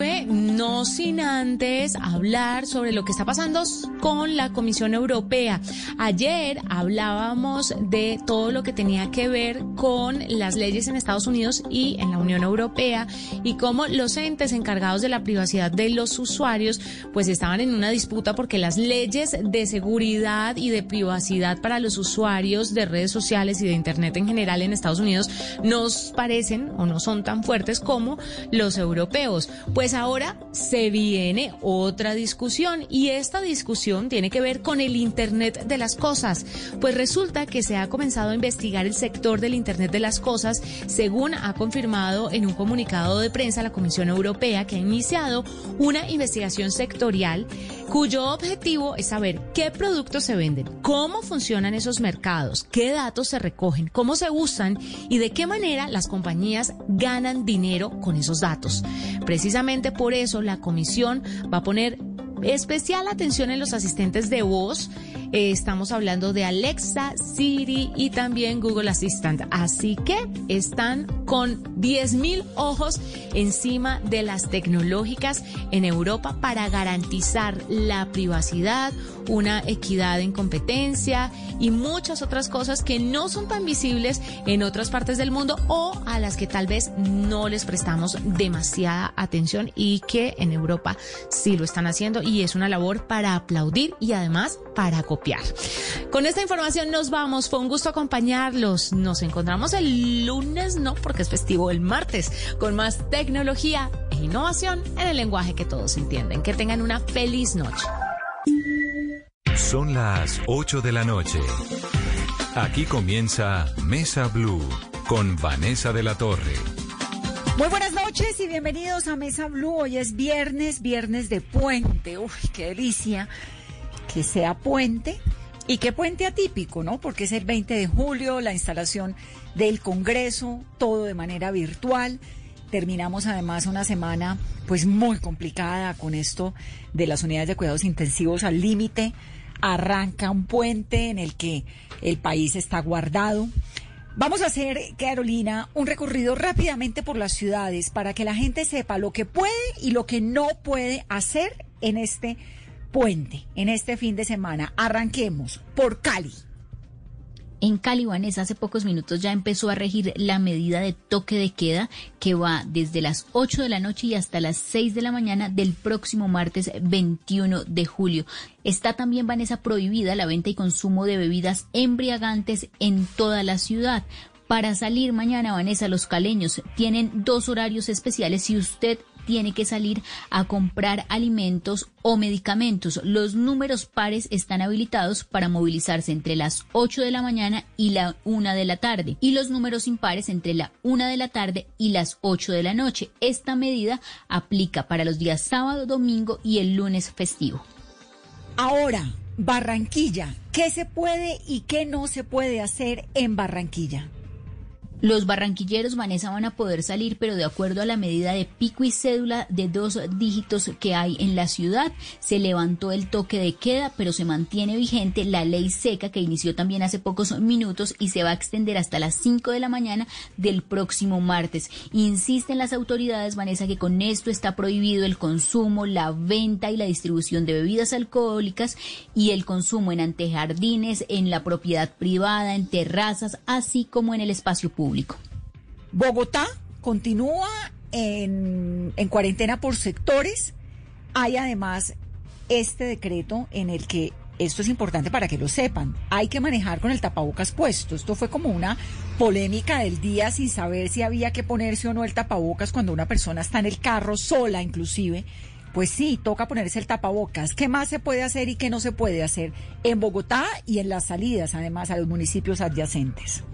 喂 No sin antes hablar sobre lo que está pasando con la Comisión Europea. Ayer hablábamos de todo lo que tenía que ver con las leyes en Estados Unidos y en la Unión Europea y cómo los entes encargados de la privacidad de los usuarios pues estaban en una disputa porque las leyes de seguridad y de privacidad para los usuarios de redes sociales y de Internet en general en Estados Unidos nos parecen o no son tan fuertes como los europeos. Pues ahora se viene otra discusión y esta discusión tiene que ver con el Internet de las Cosas. Pues resulta que se ha comenzado a investigar el sector del Internet de las Cosas, según ha confirmado en un comunicado de prensa la Comisión Europea, que ha iniciado una investigación sectorial cuyo objetivo es saber qué productos se venden, cómo funcionan esos mercados, qué datos se recogen, cómo se usan y de qué manera las compañías ganan dinero con esos datos. Precisamente por eso la comisión va a poner especial atención en los asistentes de voz. Eh, estamos hablando de Alexa, Siri y también Google Assistant. Así que están con 10.000 ojos encima de las tecnológicas en Europa para garantizar la privacidad, una equidad en competencia y muchas otras cosas que no son tan visibles en otras partes del mundo o a las que tal vez no les prestamos demasiada atención y que en Europa sí lo están haciendo y es una labor para aplaudir y además para copiar. Con esta información nos vamos. Fue un gusto acompañarlos. Nos encontramos el lunes, no porque es festivo, el martes, con más tecnología e innovación en el lenguaje que todos entienden. Que tengan una feliz noche. Son las 8 de la noche. Aquí comienza Mesa Blue con Vanessa de la Torre. Muy buenas noches y bienvenidos a Mesa Blue. Hoy es viernes, viernes de puente. Uy, qué delicia que sea puente. Y qué puente atípico, ¿no? Porque es el 20 de julio, la instalación del Congreso, todo de manera virtual. Terminamos además una semana pues muy complicada con esto de las unidades de cuidados intensivos al límite. Arranca un puente en el que el país está guardado. Vamos a hacer, Carolina, un recorrido rápidamente por las ciudades para que la gente sepa lo que puede y lo que no puede hacer en este puente, en este fin de semana. Arranquemos por Cali. En Cali, Vanessa, hace pocos minutos ya empezó a regir la medida de toque de queda que va desde las 8 de la noche y hasta las 6 de la mañana del próximo martes 21 de julio. Está también, Vanessa, prohibida la venta y consumo de bebidas embriagantes en toda la ciudad. Para salir mañana, Vanessa, los caleños tienen dos horarios especiales si usted tiene que salir a comprar alimentos o medicamentos. Los números pares están habilitados para movilizarse entre las 8 de la mañana y la 1 de la tarde y los números impares entre la 1 de la tarde y las 8 de la noche. Esta medida aplica para los días sábado, domingo y el lunes festivo. Ahora, Barranquilla, ¿qué se puede y qué no se puede hacer en Barranquilla? Los barranquilleros, Vanessa, van a poder salir, pero de acuerdo a la medida de pico y cédula de dos dígitos que hay en la ciudad, se levantó el toque de queda, pero se mantiene vigente la ley seca que inició también hace pocos minutos y se va a extender hasta las 5 de la mañana del próximo martes. Insisten las autoridades, Vanessa, que con esto está prohibido el consumo, la venta y la distribución de bebidas alcohólicas y el consumo en antejardines, en la propiedad privada, en terrazas, así como en el espacio público. Bogotá continúa en, en cuarentena por sectores. Hay además este decreto en el que esto es importante para que lo sepan. Hay que manejar con el tapabocas puesto. Esto fue como una polémica del día sin saber si había que ponerse o no el tapabocas cuando una persona está en el carro sola inclusive. Pues sí, toca ponerse el tapabocas. ¿Qué más se puede hacer y qué no se puede hacer en Bogotá y en las salidas además a los municipios adyacentes?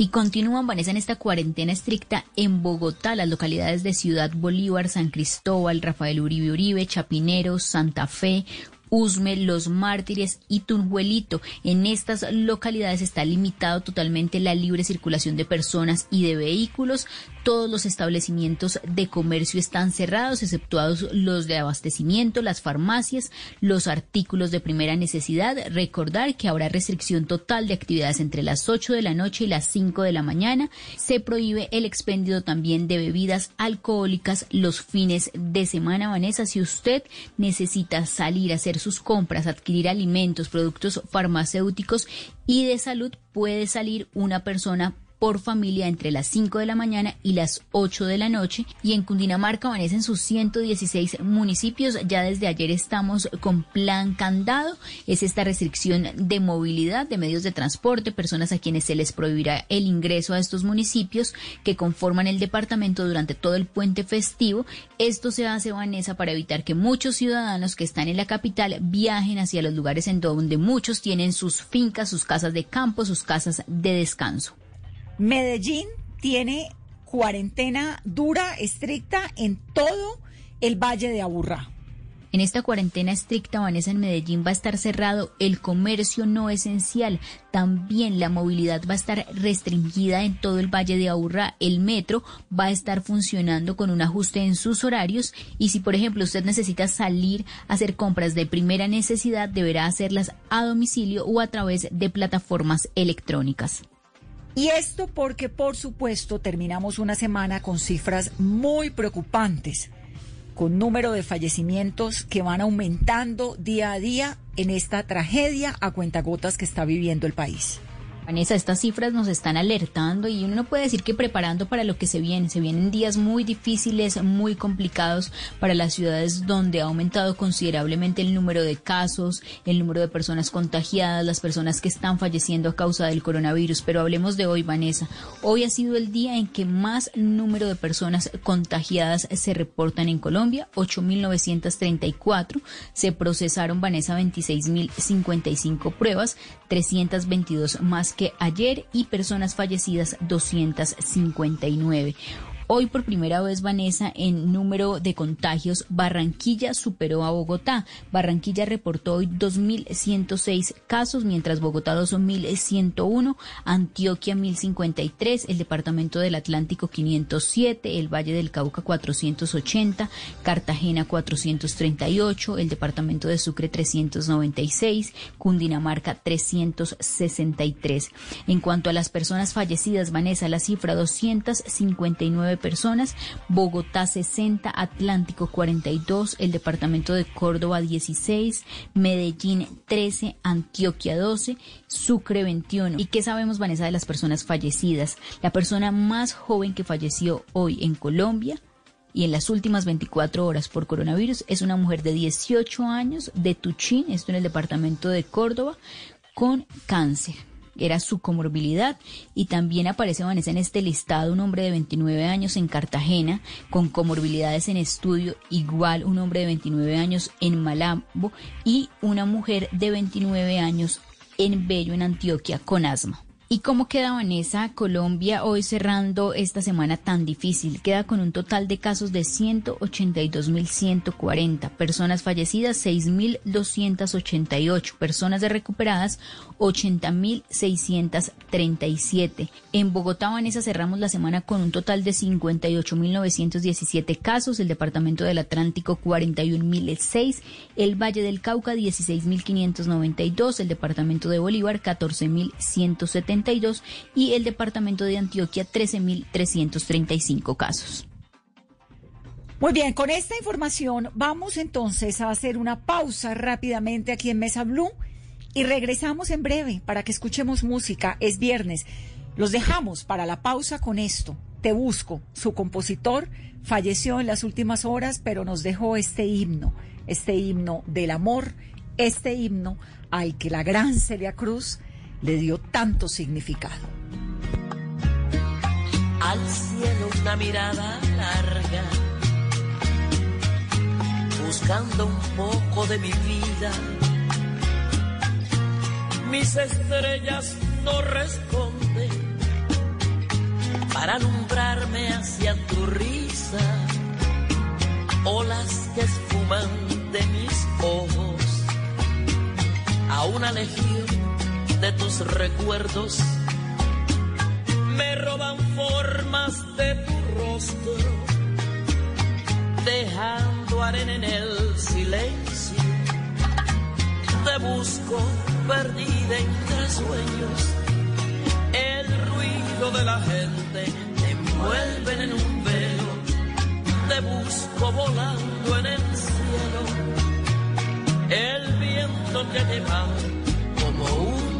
Y continúan, Vanessa, en esta cuarentena estricta en Bogotá, las localidades de Ciudad Bolívar, San Cristóbal, Rafael Uribe Uribe, Chapinero, Santa Fe, Usme, Los Mártires y Tunjuelito. En estas localidades está limitado totalmente la libre circulación de personas y de vehículos. Todos los establecimientos de comercio están cerrados, exceptuados los de abastecimiento, las farmacias, los artículos de primera necesidad. Recordar que habrá restricción total de actividades entre las 8 de la noche y las 5 de la mañana. Se prohíbe el expendio también de bebidas alcohólicas los fines de semana. Vanessa, si usted necesita salir a hacer sus compras, adquirir alimentos, productos farmacéuticos y de salud, puede salir una persona por familia entre las 5 de la mañana y las 8 de la noche. Y en Cundinamarca amanecen sus 116 municipios. Ya desde ayer estamos con plan candado. Es esta restricción de movilidad de medios de transporte, personas a quienes se les prohibirá el ingreso a estos municipios que conforman el departamento durante todo el puente festivo. Esto se hace, Vanessa, para evitar que muchos ciudadanos que están en la capital viajen hacia los lugares en donde muchos tienen sus fincas, sus casas de campo, sus casas de descanso. Medellín tiene cuarentena dura, estricta en todo el Valle de Aburrá. En esta cuarentena estricta, Vanessa, en Medellín va a estar cerrado el comercio no esencial. También la movilidad va a estar restringida en todo el Valle de Aburrá. El metro va a estar funcionando con un ajuste en sus horarios. Y si, por ejemplo, usted necesita salir a hacer compras de primera necesidad, deberá hacerlas a domicilio o a través de plataformas electrónicas. Y esto porque, por supuesto, terminamos una semana con cifras muy preocupantes, con número de fallecimientos que van aumentando día a día en esta tragedia a cuentagotas que está viviendo el país. Vanessa, estas cifras nos están alertando y uno no puede decir que preparando para lo que se viene. Se vienen días muy difíciles, muy complicados para las ciudades donde ha aumentado considerablemente el número de casos, el número de personas contagiadas, las personas que están falleciendo a causa del coronavirus. Pero hablemos de hoy, Vanessa. Hoy ha sido el día en que más número de personas contagiadas se reportan en Colombia, 8.934. Se procesaron, Vanessa, 26.055 pruebas, 322 más que ayer y personas fallecidas 259. Hoy por primera vez, Vanessa, en número de contagios, Barranquilla superó a Bogotá. Barranquilla reportó hoy 2.106 casos, mientras Bogotá 2.101, Antioquia 1.053, el Departamento del Atlántico 507, el Valle del Cauca 480, Cartagena 438, el Departamento de Sucre 396, Cundinamarca 363. En cuanto a las personas fallecidas, Vanessa, la cifra 259 personas, Bogotá 60, Atlántico 42, el departamento de Córdoba 16, Medellín 13, Antioquia 12, Sucre 21. ¿Y qué sabemos, Vanessa, de las personas fallecidas? La persona más joven que falleció hoy en Colombia y en las últimas 24 horas por coronavirus es una mujer de 18 años de Tuchín, esto en el departamento de Córdoba, con cáncer era su comorbilidad y también aparece Vanessa en este listado un hombre de 29 años en Cartagena con comorbilidades en estudio, igual un hombre de 29 años en Malambo y una mujer de 29 años en Bello en Antioquia con asma. ¿Y cómo queda Vanessa Colombia hoy cerrando esta semana tan difícil? Queda con un total de casos de 182.140, personas fallecidas 6.288, personas de recuperadas 80.637. En Bogotá, Vanessa, cerramos la semana con un total de 58.917 casos, el Departamento del Atlántico 41.006, el Valle del Cauca 16.592, el Departamento de Bolívar 14.170 y el departamento de Antioquia 13.335 casos. Muy bien, con esta información vamos entonces a hacer una pausa rápidamente aquí en Mesa Blue y regresamos en breve para que escuchemos música. Es viernes. Los dejamos para la pausa con esto. Te busco. Su compositor falleció en las últimas horas, pero nos dejó este himno, este himno del amor, este himno al que la gran Celia Cruz le dio tanto significado. Al cielo una mirada larga, buscando un poco de mi vida. Mis estrellas no responden para alumbrarme hacia tu risa, olas que esfuman de mis ojos a una legión de tus recuerdos. Me roban formas de tu rostro, dejando arena en el silencio. Te busco perdida entre sueños. El ruido de la gente te envuelve en un velo. Te busco volando en el cielo. El viento te lleva como un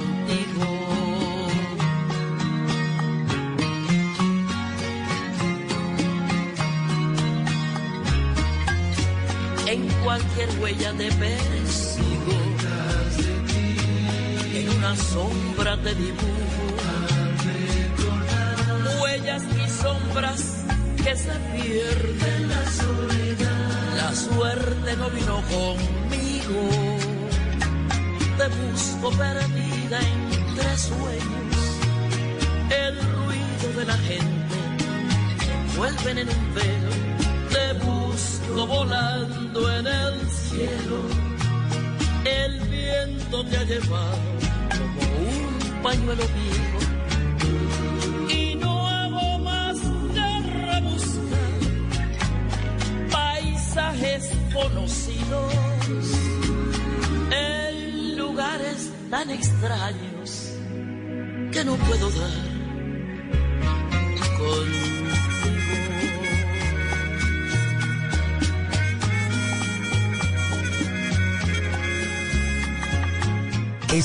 Huella te persigo, en una sombra te dibujo, huellas y sombras que se pierden la soledad. La suerte no vino conmigo. Te busco perdida entre sueños. El ruido de la gente te envuelven en un velo. Volando en el cielo. El viento te ha llevado como un pañuelo viejo. Y no hago más que rebuscar paisajes conocidos en lugares tan extraños que no puedo dar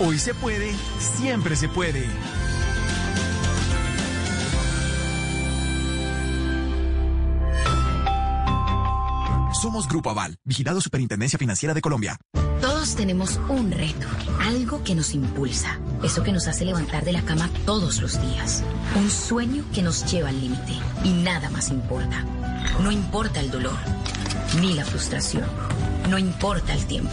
Hoy se puede, siempre se puede. Somos Grupo Aval, vigilado Superintendencia Financiera de Colombia. Todos tenemos un reto, algo que nos impulsa, eso que nos hace levantar de la cama todos los días, un sueño que nos lleva al límite y nada más importa. No importa el dolor, ni la frustración, no importa el tiempo.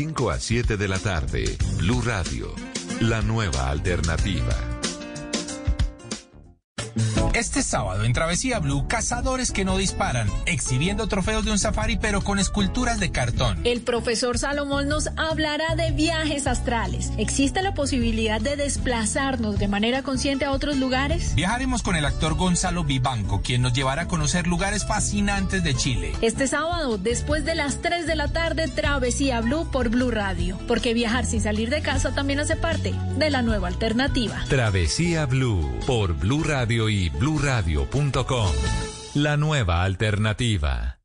5 a 7 de la tarde, Blue Radio, la nueva alternativa. Este sábado en Travesía Blue, cazadores que no disparan, exhibiendo trofeos de un safari pero con esculturas de cartón. El profesor Salomón nos hablará de viajes astrales. ¿Existe la posibilidad de desplazarnos de manera consciente a otros lugares? Viajaremos con el actor Gonzalo Vivanco, quien nos llevará a conocer lugares fascinantes de Chile. Este sábado, después de las 3 de la tarde, Travesía Blue por Blue Radio. Porque viajar sin salir de casa también hace parte de la nueva alternativa. Travesía Blue por Blue Radio y bluradio.com. La nueva alternativa.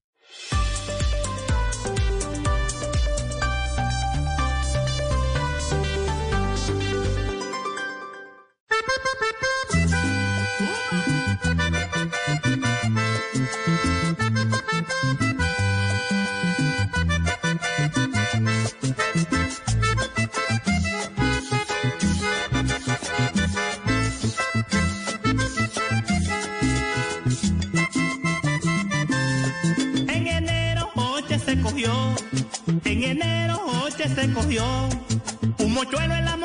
Mochuelo en las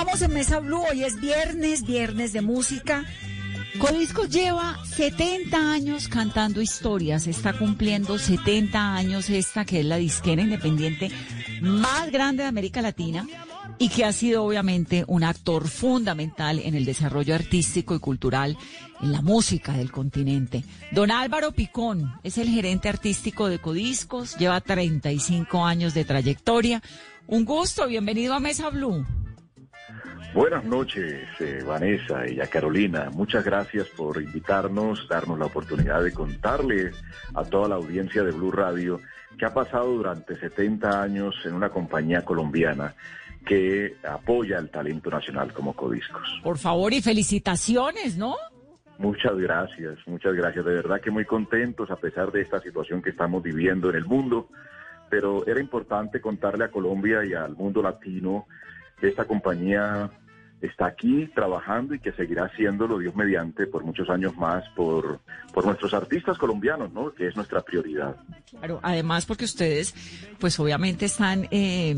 Continuamos en Mesa Blue, hoy es viernes, viernes de música. Codiscos lleva 70 años cantando historias, está cumpliendo 70 años esta que es la disquera independiente más grande de América Latina y que ha sido obviamente un actor fundamental en el desarrollo artístico y cultural en la música del continente. Don Álvaro Picón es el gerente artístico de Codiscos, lleva 35 años de trayectoria. Un gusto, bienvenido a Mesa Blue. Buenas noches, eh, Vanessa y a Carolina. Muchas gracias por invitarnos, darnos la oportunidad de contarles a toda la audiencia de Blue Radio que ha pasado durante 70 años en una compañía colombiana que apoya el talento nacional como Codiscos. Por favor y felicitaciones, ¿no? Muchas gracias, muchas gracias. De verdad que muy contentos a pesar de esta situación que estamos viviendo en el mundo, pero era importante contarle a Colombia y al mundo latino esta compañía está aquí trabajando y que seguirá haciéndolo Dios mediante por muchos años más por, por nuestros artistas colombianos, ¿no? Que es nuestra prioridad. Claro, además porque ustedes, pues obviamente están eh,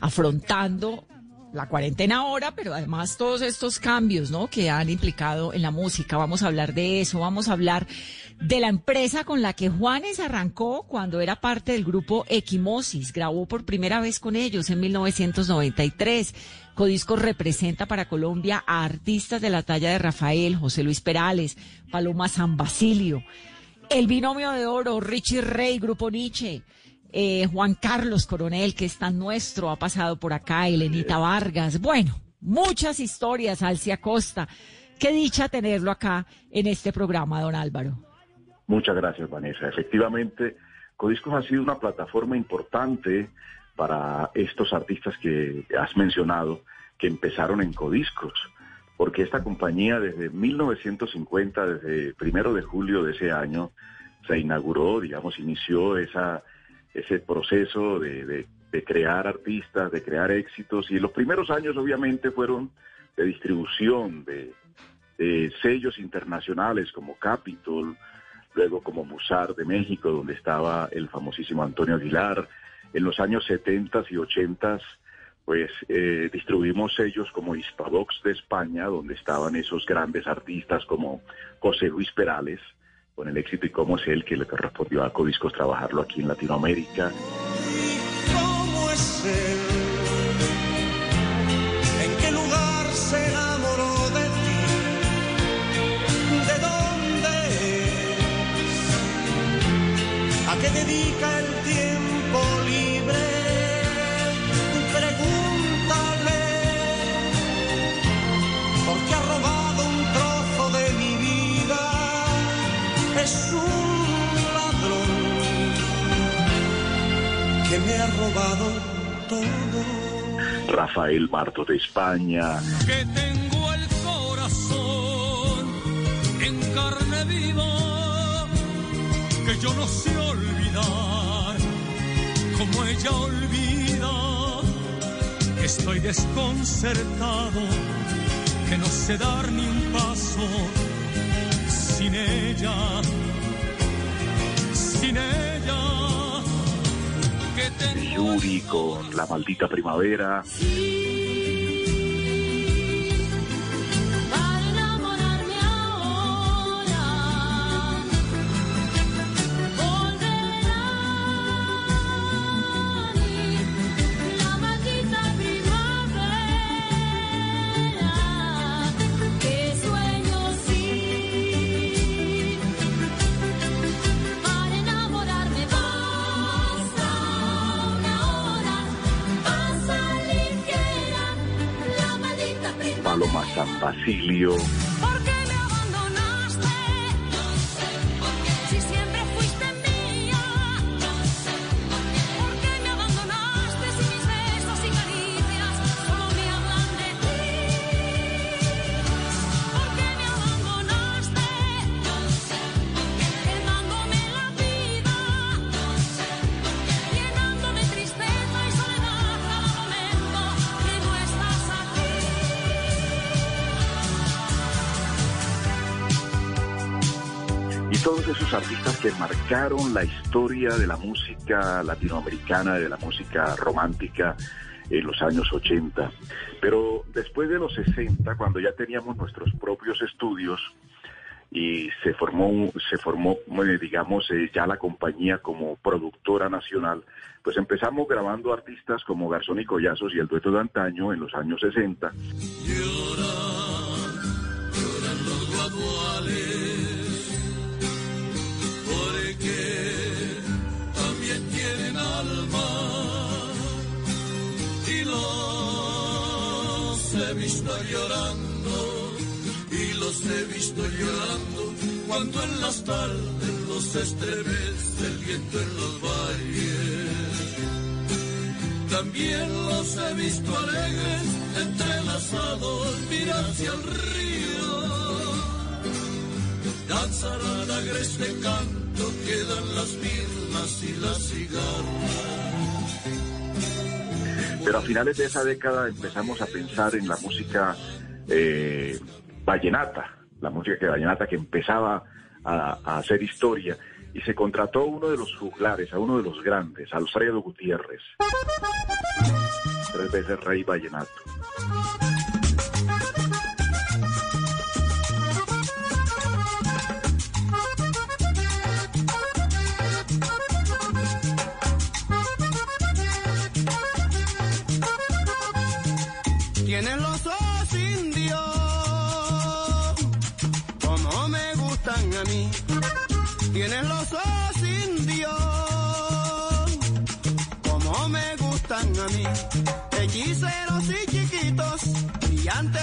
afrontando la cuarentena ahora, pero además todos estos cambios, ¿no? Que han implicado en la música. Vamos a hablar de eso, vamos a hablar de la empresa con la que Juanes arrancó cuando era parte del grupo Equimosis. Grabó por primera vez con ellos en 1993. Codisco representa para Colombia a artistas de la talla de Rafael, José Luis Perales, Paloma San Basilio, el binomio de oro, Richie Rey, Grupo Nietzsche. Eh, Juan Carlos Coronel, que es tan nuestro, ha pasado por acá, Elenita Vargas. Bueno, muchas historias, Alcia Costa. Qué dicha tenerlo acá en este programa, don Álvaro. Muchas gracias, Vanessa. Efectivamente, Codiscos ha sido una plataforma importante para estos artistas que has mencionado, que empezaron en Codiscos, porque esta compañía desde 1950, desde primero de julio de ese año, se inauguró, digamos, inició esa ese proceso de, crear artistas, de crear éxitos. Y los primeros años obviamente fueron de distribución de, sellos internacionales como Capitol, luego como Musar de México, donde estaba el famosísimo Antonio Aguilar. En los años 70 y 80 pues eh, distribuimos sellos como Hispavox de España, donde estaban esos grandes artistas como José Luis Perales, con el éxito y cómo es él que le correspondió a Codiscos trabajarlo aquí en Latinoamérica. ¿Cómo es él? Que me ha robado todo. Rafael Marto de España. Que tengo el corazón en carne viva, que yo no sé olvidar como ella olvida. Estoy desconcertado, que no sé dar ni un paso sin ella, sin ella. Yuri con La Maldita Primavera. San artistas que marcaron la historia de la música latinoamericana, de la música romántica en los años 80. Pero después de los 60, cuando ya teníamos nuestros propios estudios y se formó, se formó eh, digamos, eh, ya la compañía como productora nacional, pues empezamos grabando artistas como Garzón y Collazos y el dueto de antaño en los años 60. Llorando y los he visto llorando cuando en las tardes los estremece el viento en los valles. También los he visto alegres, entrelazados, mirar hacia el río. Danzarán agreste canto, quedan las mirnas y las cigarras. Pero a finales de esa década empezamos a pensar en la música eh, vallenata, la música que vallenata que empezaba a, hacer historia y se contrató uno de los juglares, a uno de los grandes, Alfredo Gutiérrez, tres veces rey vallenato.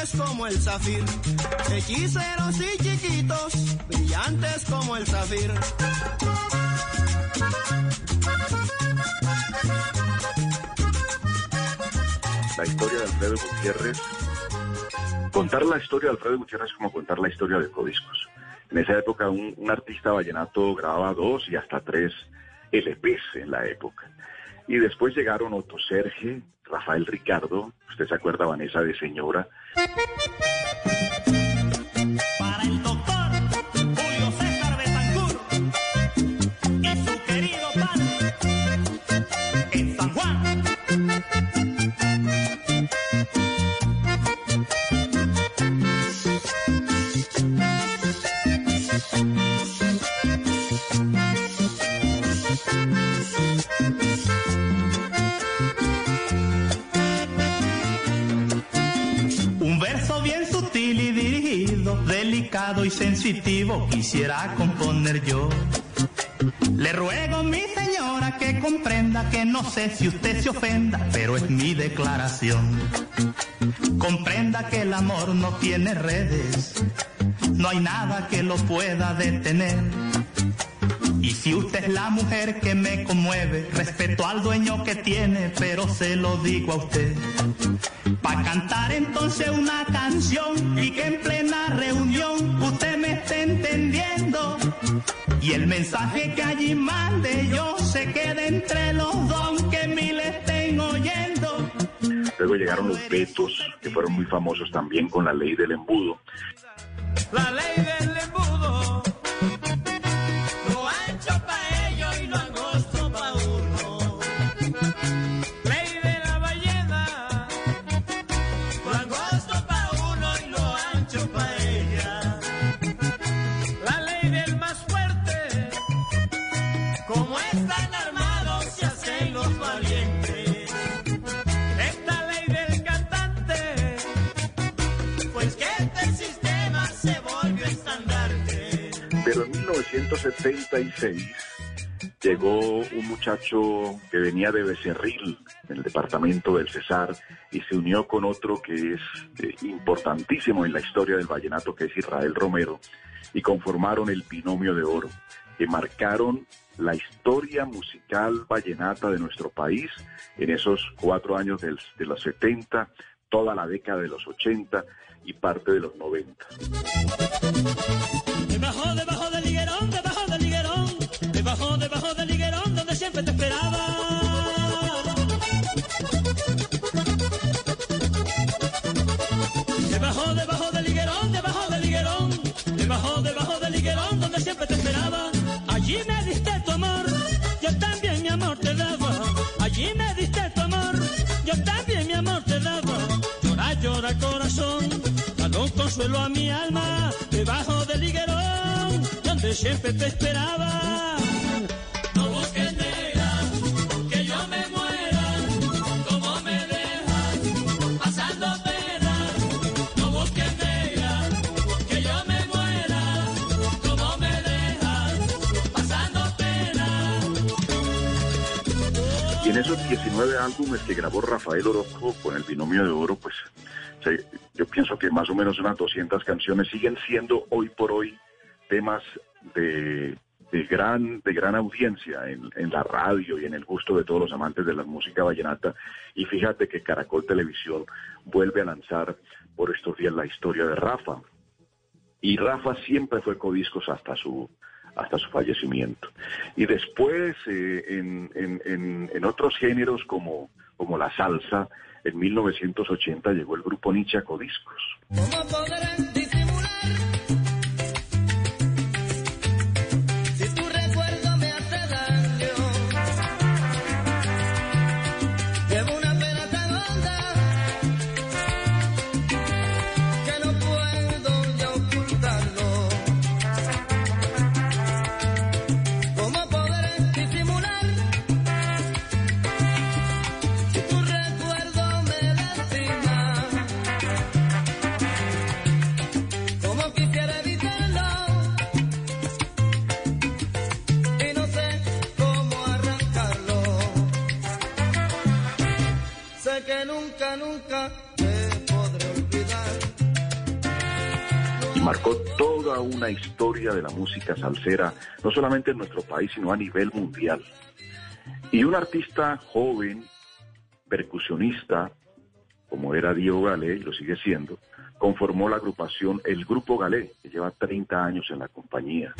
Brillantes como el zafir. Hechiceros y chiquitos, brillantes como el zafir. la historia de Alfredo Gutiérrez. Contar la historia de Alfredo Gutiérrez es como contar la historia de Codiscos. En esa época un, artista vallenato grababa dos y hasta tres LPs en la época. Y después llegaron Otto Serge, Rafael Ricardo, usted se acuerda Vanessa de Señora. Sensitivo quisiera componer yo. Le ruego, mi señora, que comprenda que no sé si usted se ofenda, pero es mi declaración. Comprenda que el amor no tiene redes, no hay nada que lo pueda detener. Y si usted es la mujer que me conmueve, respeto al dueño que tiene, pero se lo digo a usted. Pa' cantar entonces una canción y que en plena reunión Y el mensaje que allí mande yo se quede entre los dos que mil estén oyendo. Luego llegaron los vetos, que fueron muy famosos también con la ley del embudo. La ley del embudo 1976 llegó un muchacho que venía de Becerril, en el departamento del Cesar, y se unió con otro que es eh, importantísimo en la historia del vallenato, que es Israel Romero, y conformaron el binomio de oro, que marcaron la historia musical vallenata de nuestro país en esos cuatro años de los 70, toda la década de los 80 y parte de los 90. siempre te esperaba. Debajo, debajo del higuerón, debajo del higuerón, debajo, debajo del higuerón, donde siempre te esperaba. Allí me diste tu amor, yo también mi amor te daba. Allí me diste tu amor, yo también mi amor te daba. Llora, llora corazón, dale un consuelo a mi alma, debajo del higuerón, donde siempre te esperaba. 19 álbumes que grabó Rafael Orozco con el binomio de oro, pues yo pienso que más o menos unas 200 canciones siguen siendo hoy por hoy temas de, de gran, de gran audiencia en, en la radio y en el gusto de todos los amantes de la música vallenata. Y fíjate que Caracol Televisión vuelve a lanzar por estos días la historia de Rafa. Y Rafa siempre fue codiscos hasta su hasta su fallecimiento. Y después, eh, en, en- otros géneros como, como la salsa, en 1980 llegó el grupo Nietzsche a una historia de la música salsera, no solamente en nuestro país, sino a nivel mundial. Y un artista joven, percusionista, como era Diego Galé, y lo sigue siendo, conformó la agrupación El Grupo Galé, que lleva 30 años en la compañía.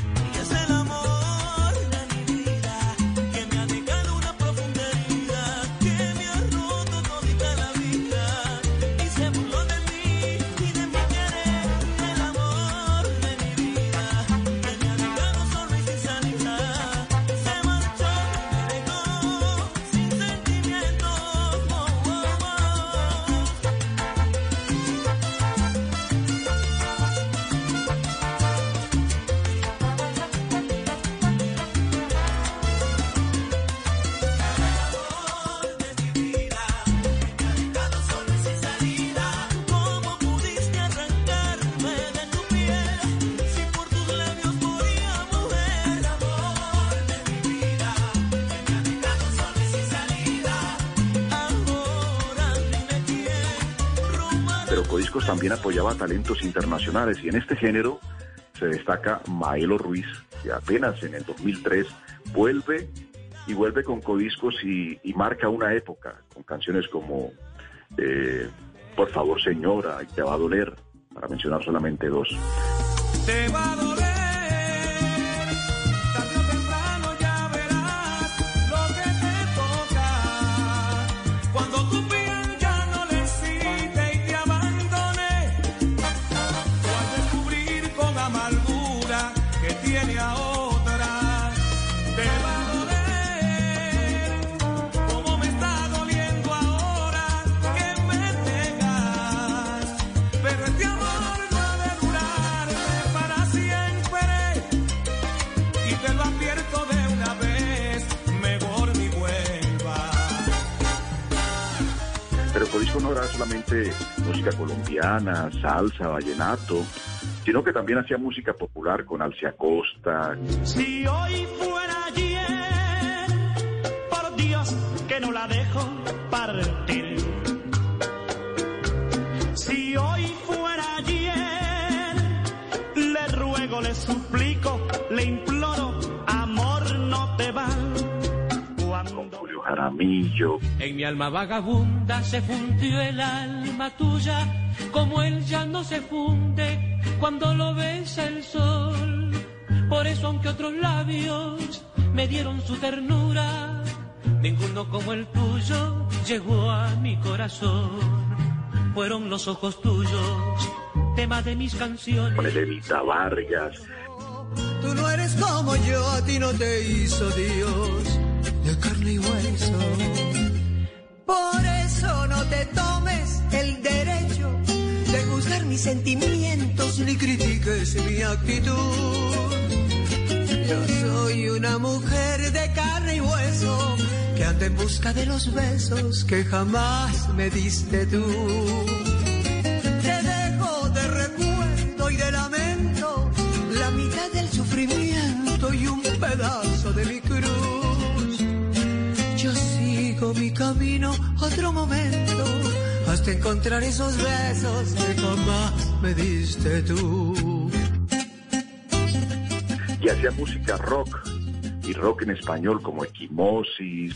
También apoyaba talentos internacionales y en este género se destaca Maelo Ruiz, que apenas en el 2003 vuelve y vuelve con Codiscos y, marca una época con canciones como eh, Por favor señora, y te va a doler, para mencionar solamente dos. Codisco no era solamente música colombiana, salsa, vallenato, sino que también hacía música popular con Alcia Costa, Si hoy fuera ayer, por Dios que no la dejo partir. Si hoy fuera ayer, le ruego, le suplico, le imploro, Jaramillo, en mi alma vagabunda se fundió el alma tuya, como él ya no se funde cuando lo besa el sol. Por eso, aunque otros labios me dieron su ternura, ninguno como el tuyo llegó a mi corazón. Fueron los ojos tuyos, tema de mis canciones. con Elenita Vargas, Tú no eres como yo, a ti no te hizo Dios de carne y hueso. Por eso no te tomes el derecho de juzgar mis sentimientos ni critiques mi actitud. Yo soy una mujer de carne y hueso que anda en busca de los besos que jamás me diste tú. Sigo mi camino otro momento hasta encontrar esos besos que jamás me diste tú. Y hacía música rock y rock en español como Equimosis.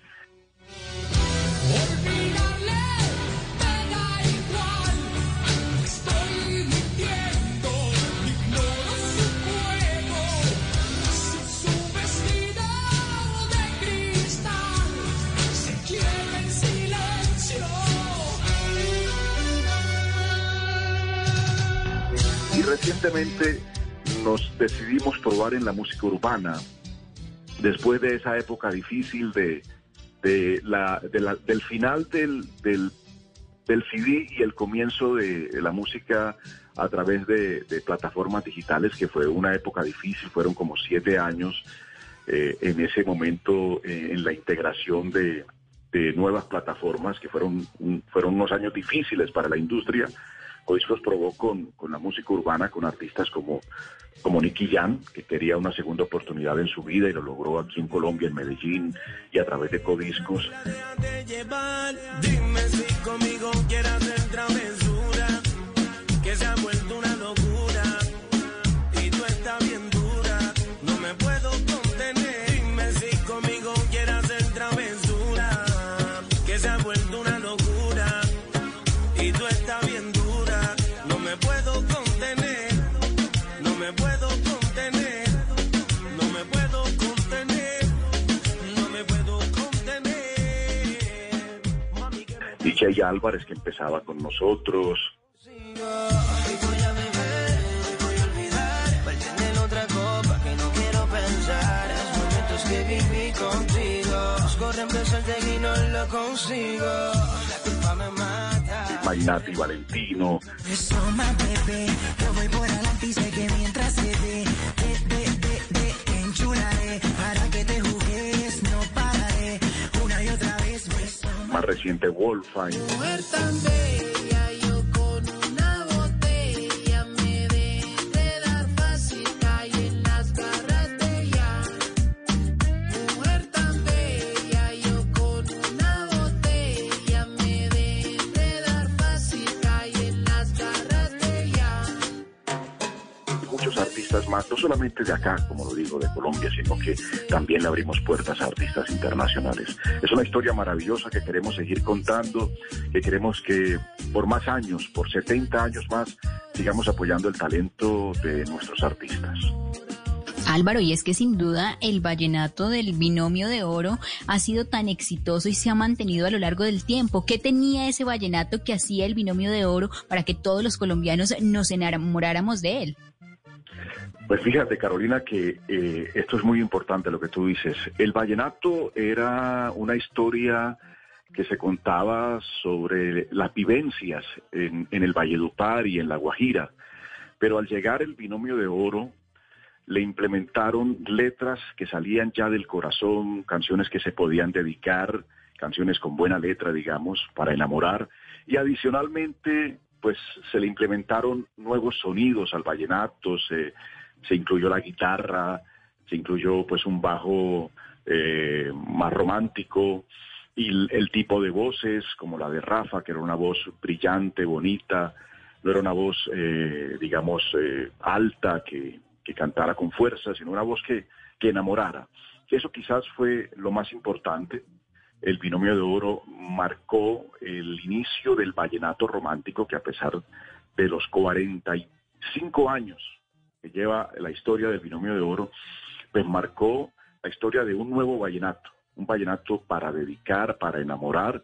nos decidimos probar en la música urbana, después de esa época difícil de, del final del, del, CD y el comienzo de, la música a través de, plataformas digitales, que fue una época difícil, fueron como siete años eh, en ese momento eh, en la integración de, nuevas plataformas, que fueron, fueron unos años difíciles para la industria. Codiscos probó con, con la música urbana, con artistas como, como Nicky Jam, que quería una segunda oportunidad en su vida y lo logró aquí en Colombia, en Medellín, y a través de Codiscos. DJ Álvarez, que empezaba con nosotros. Que. Mainati Valentino. Para que te más reciente Wolfine. No solamente de acá, como lo digo, de Colombia, sino que también le abrimos puertas a artistas internacionales. Es una historia maravillosa que queremos seguir contando, que queremos que por más años, por 70 años más, sigamos apoyando el talento de nuestros artistas. Álvaro, y es que sin duda el vallenato del binomio de oro ha sido tan exitoso y se ha mantenido a lo largo del tiempo. ¿Qué tenía ese vallenato que hacía el binomio de oro para que todos los colombianos nos enamoráramos de él? Pues fíjate, Carolina, que eh, esto es muy importante lo que tú dices. El vallenato era una historia que se contaba sobre las vivencias en, en el Valledupar y en La Guajira. Pero al llegar el binomio de oro, le implementaron letras que salían ya del corazón, canciones que se podían dedicar, canciones con buena letra, digamos, para enamorar. Y adicionalmente, pues se le implementaron nuevos sonidos al vallenato, se incluyó la guitarra, se incluyó pues un bajo eh, más romántico y el, tipo de voces como la de Rafa, que era una voz brillante, bonita, no era una voz, eh, digamos, eh, alta, que, que cantara con fuerza, sino una voz que, que enamorara. Eso quizás fue lo más importante. El binomio de oro marcó el inicio del vallenato romántico que a pesar de los 45 años que lleva la historia del binomio de oro, pues marcó la historia de un nuevo vallenato, un vallenato para dedicar, para enamorar,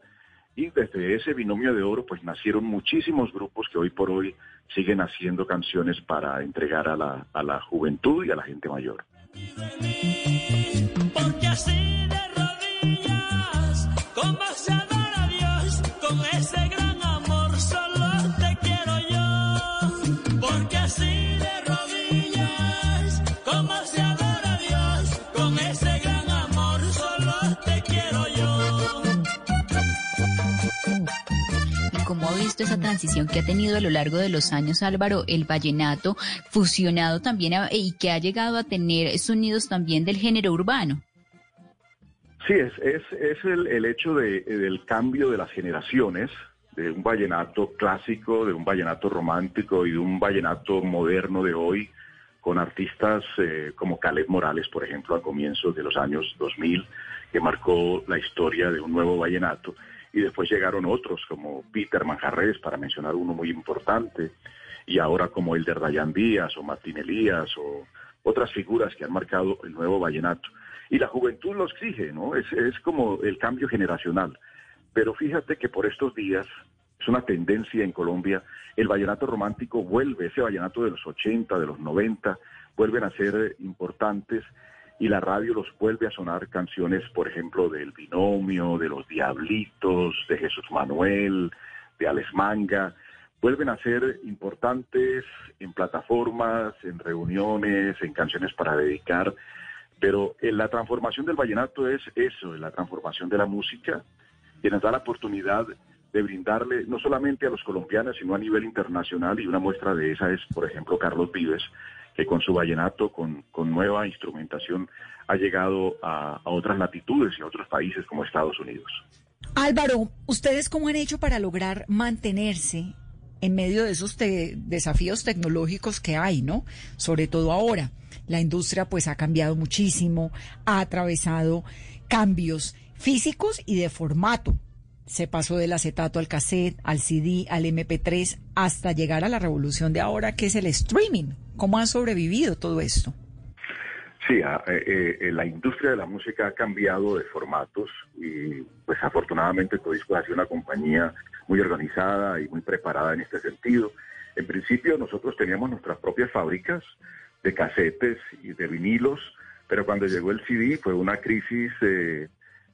y desde ese binomio de oro pues nacieron muchísimos grupos que hoy por hoy siguen haciendo canciones para entregar a la, a la juventud y a la gente mayor. Porque así de rodillas, cómo ha visto esa transición que ha tenido a lo largo de los años, Álvaro, el vallenato fusionado también a- y que ha llegado a tener sonidos también del género urbano? Sí, es, es, es el, el hecho de- del cambio de las generaciones, de un vallenato clásico, de un vallenato romántico y de un vallenato moderno de hoy, con artistas eh, como Caleb Morales, por ejemplo, a comienzos de los años 2000, que marcó la historia de un nuevo vallenato. Y después llegaron otros, como Peter Manjarres, para mencionar uno muy importante, y ahora como el de Dayan Díaz o Martín Elías o otras figuras que han marcado el nuevo vallenato. Y la juventud lo exige, ¿no? Es, es como el cambio generacional. Pero fíjate que por estos días es una tendencia en Colombia, el vallenato romántico vuelve, ese vallenato de los 80, de los 90, vuelven a ser importantes y la radio los vuelve a sonar canciones, por ejemplo, del Binomio, de los Diablitos, de Jesús Manuel, de Alex Manga, vuelven a ser importantes en plataformas, en reuniones, en canciones para dedicar, pero eh, la transformación del vallenato es eso, la transformación de la música, que nos da la oportunidad de brindarle no solamente a los colombianos, sino a nivel internacional, y una muestra de esa es, por ejemplo, Carlos Vives, que con su vallenato, con, con nueva instrumentación, ha llegado a, a otras latitudes y a otros países como Estados Unidos. Álvaro, ¿ustedes cómo han hecho para lograr mantenerse en medio de esos desafíos tecnológicos que hay, ¿no? Sobre todo ahora. La industria pues ha cambiado muchísimo, ha atravesado cambios físicos y de formato. Se pasó del acetato al cassette, al CD, al MP3, hasta llegar a la revolución de ahora que es el streaming. ¿Cómo han sobrevivido todo esto? Sí, a- eh, eh, la industria de la música ha cambiado de formatos y pues afortunadamente Codisco ha sido una compañía muy organizada y muy preparada en este sentido. En principio nosotros teníamos nuestras propias fábricas de casetes y de vinilos, pero cuando llegó el CD fue una crisis eh,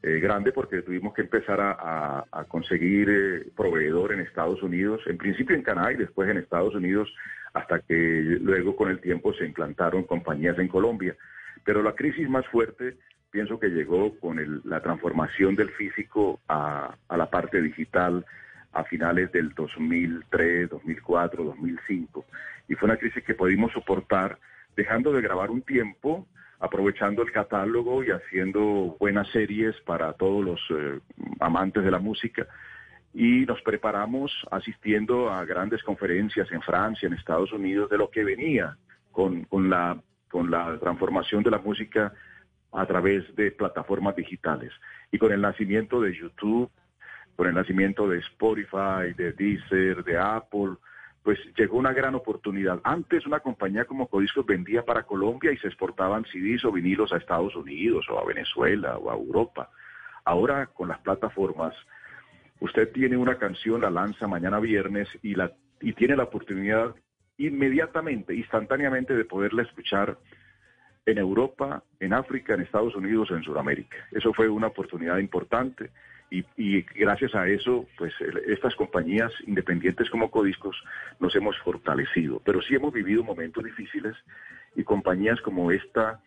eh, grande porque tuvimos que empezar a, conseguir eh, proveedor en Estados Unidos, en principio en Canadá y después en Estados Unidos, hasta que luego con el tiempo se implantaron compañías en Colombia. Pero la crisis más fuerte pienso que llegó con el- la transformación del físico a, a la parte digital a finales del 2003, 2004, 2005. Y fue una crisis que pudimos soportar dejando de grabar un tiempo, aprovechando el catálogo y haciendo buenas series para todos los eh, amantes de la música. Y nos preparamos asistiendo a grandes conferencias en Francia, en Estados Unidos, de lo que venía con, con la, con la transformación de la música a través de plataformas digitales. Y con el nacimiento de YouTube, con el nacimiento de Spotify, de Deezer, de Apple, pues llegó una gran oportunidad. Antes una compañía como Codiscos vendía para Colombia y se exportaban CDs o vinilos a Estados Unidos o a Venezuela o a Europa. Ahora con las plataformas, usted tiene una canción, la lanza mañana viernes y, la, y tiene la oportunidad inmediatamente, instantáneamente de poderla escuchar en Europa, en África, en Estados Unidos en Sudamérica. Eso fue una oportunidad importante Y, y, gracias a eso, pues estas compañías independientes como Codiscos nos hemos fortalecido. Pero sí hemos vivido momentos difíciles y compañías como esta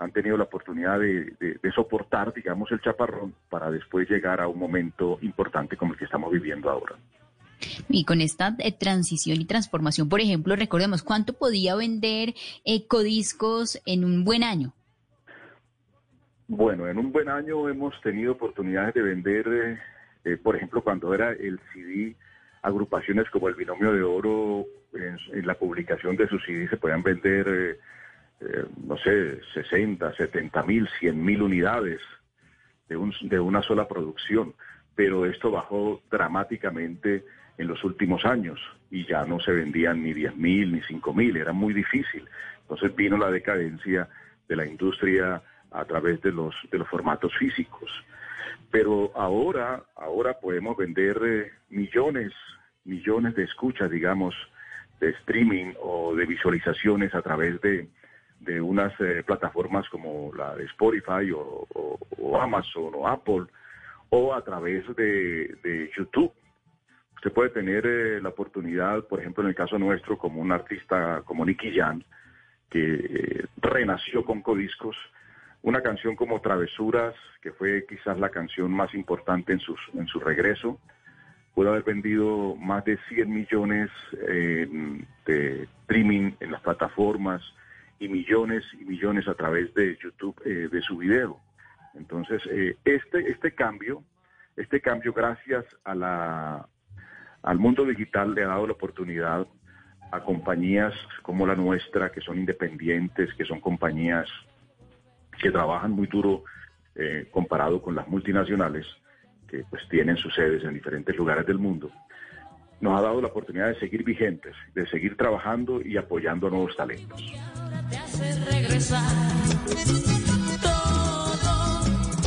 han tenido la oportunidad de, soportar, digamos, el chaparrón para después llegar a un momento importante como el que estamos viviendo ahora. Y con esta eh, transición y transformación, por ejemplo, recordemos cuánto podía vender eh, Codiscos en un buen año. Bueno, en un buen año hemos tenido oportunidades de vender, eh, eh, por ejemplo, cuando era el CD, agrupaciones como el Binomio de Oro, en, la publicación de su CD se podían vender, eh, no sé, 60, 70 mil, 100 mil unidades de, un, de una sola producción. Pero esto bajó dramáticamente en los últimos años y ya no se vendían ni 10 mil ni 5 mil, era muy difícil. Entonces vino la decadencia de la industria a través de los, de los formatos físicos. Pero ahora, ahora podemos vender eh, millones, millones de escuchas, digamos, de streaming o de visualizaciones a través de, de unas eh, plataformas como la de Spotify o, Amazon o Apple o a través de, de YouTube. Usted puede tener eh, la oportunidad, por ejemplo, en el caso nuestro, como un artista como Nicky Jan, que renació con Codiscos, una canción como Travesuras, que fue quizás la canción más importante en, sus, en su regreso, pudo haber vendido más de 100 millones eh, de streaming en las plataformas y millones y millones a través de YouTube eh, de su video. Entonces, eh, este, este cambio, este cambio gracias a la, al mundo digital le ha dado la oportunidad a compañías como la nuestra, que son independientes, que son compañías que trabajan muy duro eh, comparado con las multinacionales que pues tienen sus sedes en diferentes lugares del mundo, nos ha dado la oportunidad de seguir vigentes, de seguir trabajando y apoyando a nuevos talentos.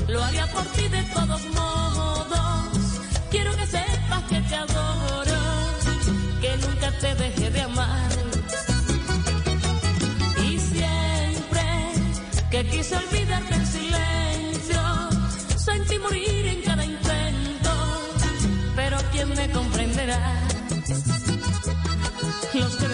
lo haría por ti de quise olvidarte en silencio, sentí morir en cada intento, pero ¿quién me comprenderá? Los que